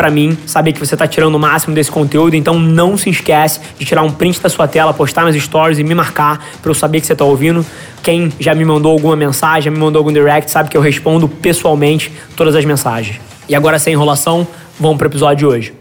para mim saber que você está tirando o máximo desse conteúdo, então não se esquece de tirar um print da sua tela, postar nas stories e me marcar para eu saber que você está ouvindo. Quem já me mandou alguma mensagem, já me mandou algum direct, sabe que eu respondo pessoalmente todas as mensagens. E agora, sem enrolação, vamos para o episódio de hoje.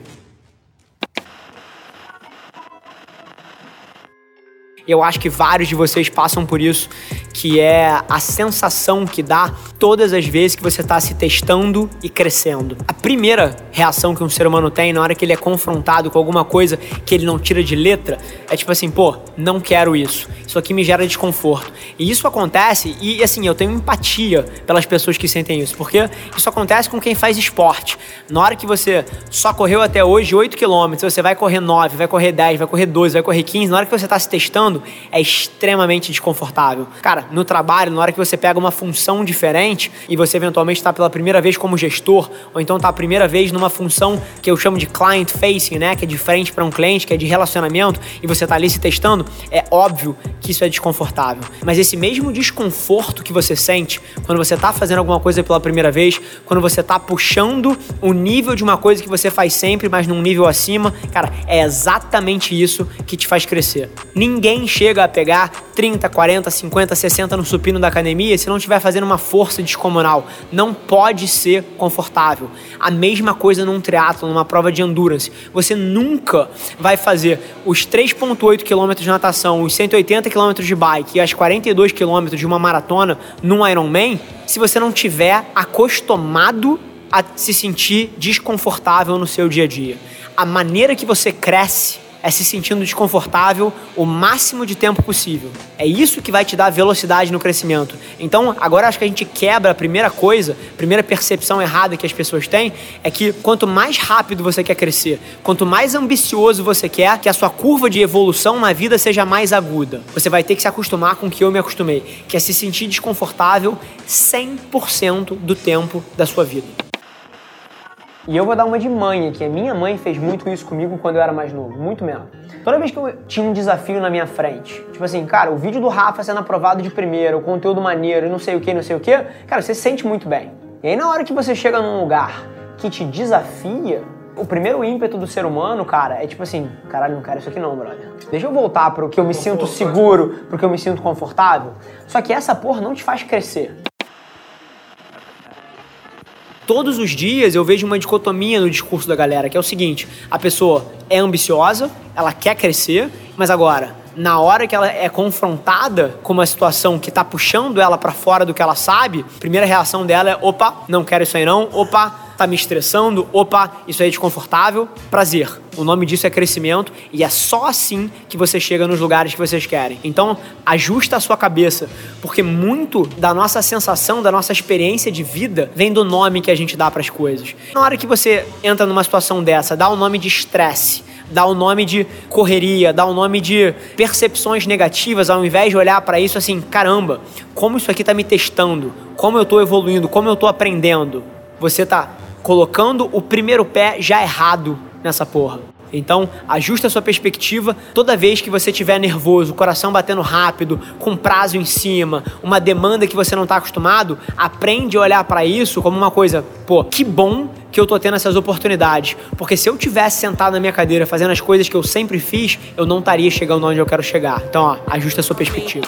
Eu acho que vários de vocês passam por isso, que é a sensação que dá todas as vezes que você está se testando e crescendo. A primeira reação que um ser humano tem na hora que ele é confrontado com alguma coisa que ele não tira de letra é tipo assim, pô, não quero isso. Isso aqui me gera desconforto. E isso acontece, e assim, eu tenho empatia pelas pessoas que sentem isso, porque isso acontece com quem faz esporte. Na hora que você só correu até hoje 8 km, você vai correr 9, vai correr 10, vai correr 12, vai correr 15, na hora que você está se testando, é extremamente desconfortável. Cara, no trabalho, na hora que você pega uma função diferente e você eventualmente está pela primeira vez como gestor, ou então está a primeira vez numa função que eu chamo de client facing, né, que é de frente para um cliente, que é de relacionamento, e você está ali se testando, é óbvio que isso é desconfortável. Mas esse mesmo desconforto que você sente quando você está fazendo alguma coisa pela primeira vez, quando você está puxando o nível de uma coisa que você faz sempre, mas num nível acima, cara, é exatamente isso que te faz crescer. Ninguém chega a pegar 30, 40, 50, 60 no supino da academia se não estiver fazendo uma força descomunal. Não pode ser confortável. A mesma coisa num triatlo, numa prova de endurance. Você nunca vai fazer os 3.8 km de natação, os 180 km de bike e as 42 km de uma maratona num Ironman se você não tiver acostumado a se sentir desconfortável no seu dia a dia. A maneira que você cresce é se sentindo desconfortável o máximo de tempo possível. É isso que vai te dar velocidade no crescimento. Então, agora acho que a gente quebra a primeira coisa, a primeira percepção errada que as pessoas têm é que quanto mais rápido você quer crescer, quanto mais ambicioso você quer que a sua curva de evolução na vida seja mais aguda, você vai ter que se acostumar com o que eu me acostumei, que é se sentir desconfortável 100% do tempo da sua vida. E eu vou dar uma de mãe aqui. A minha mãe fez muito isso comigo quando eu era mais novo, muito mesmo. Toda vez que eu tinha um desafio na minha frente, tipo assim, cara, o vídeo do Rafa sendo aprovado de primeira, o conteúdo maneiro e não sei o que, não sei o que, cara, você se sente muito bem. E aí na hora que você chega num lugar que te desafia, o primeiro ímpeto do ser humano, cara, é tipo assim, caralho, não quero isso aqui não, brother. Deixa eu voltar pro que eu me sinto seguro, pro que eu me sinto confortável. Só que essa porra não te faz crescer todos os dias eu vejo uma dicotomia no discurso da galera, que é o seguinte: a pessoa é ambiciosa, ela quer crescer, mas agora, na hora que ela é confrontada com uma situação que está puxando ela para fora do que ela sabe, a primeira reação dela é: opa, não quero isso aí não, opa, tá me estressando, opa, isso é desconfortável. Prazer. O nome disso é crescimento e é só assim que você chega nos lugares que vocês querem. Então, ajusta a sua cabeça, porque muito da nossa sensação, da nossa experiência de vida vem do nome que a gente dá para as coisas. Na hora que você entra numa situação dessa, dá o um nome de estresse, dá o um nome de correria, dá o um nome de percepções negativas, ao invés de olhar para isso assim, caramba, como isso aqui tá me testando, como eu tô evoluindo, como eu tô aprendendo. Você tá colocando o primeiro pé já errado nessa porra. Então, ajuste a sua perspectiva toda vez que você estiver nervoso, coração batendo rápido, com prazo em cima, uma demanda que você não está acostumado, aprende a olhar para isso como uma coisa, pô, que bom que eu tô tendo essas oportunidades, porque se eu tivesse sentado na minha cadeira fazendo as coisas que eu sempre fiz, eu não estaria chegando onde eu quero chegar. Então, ó, ajuste a sua perspectiva.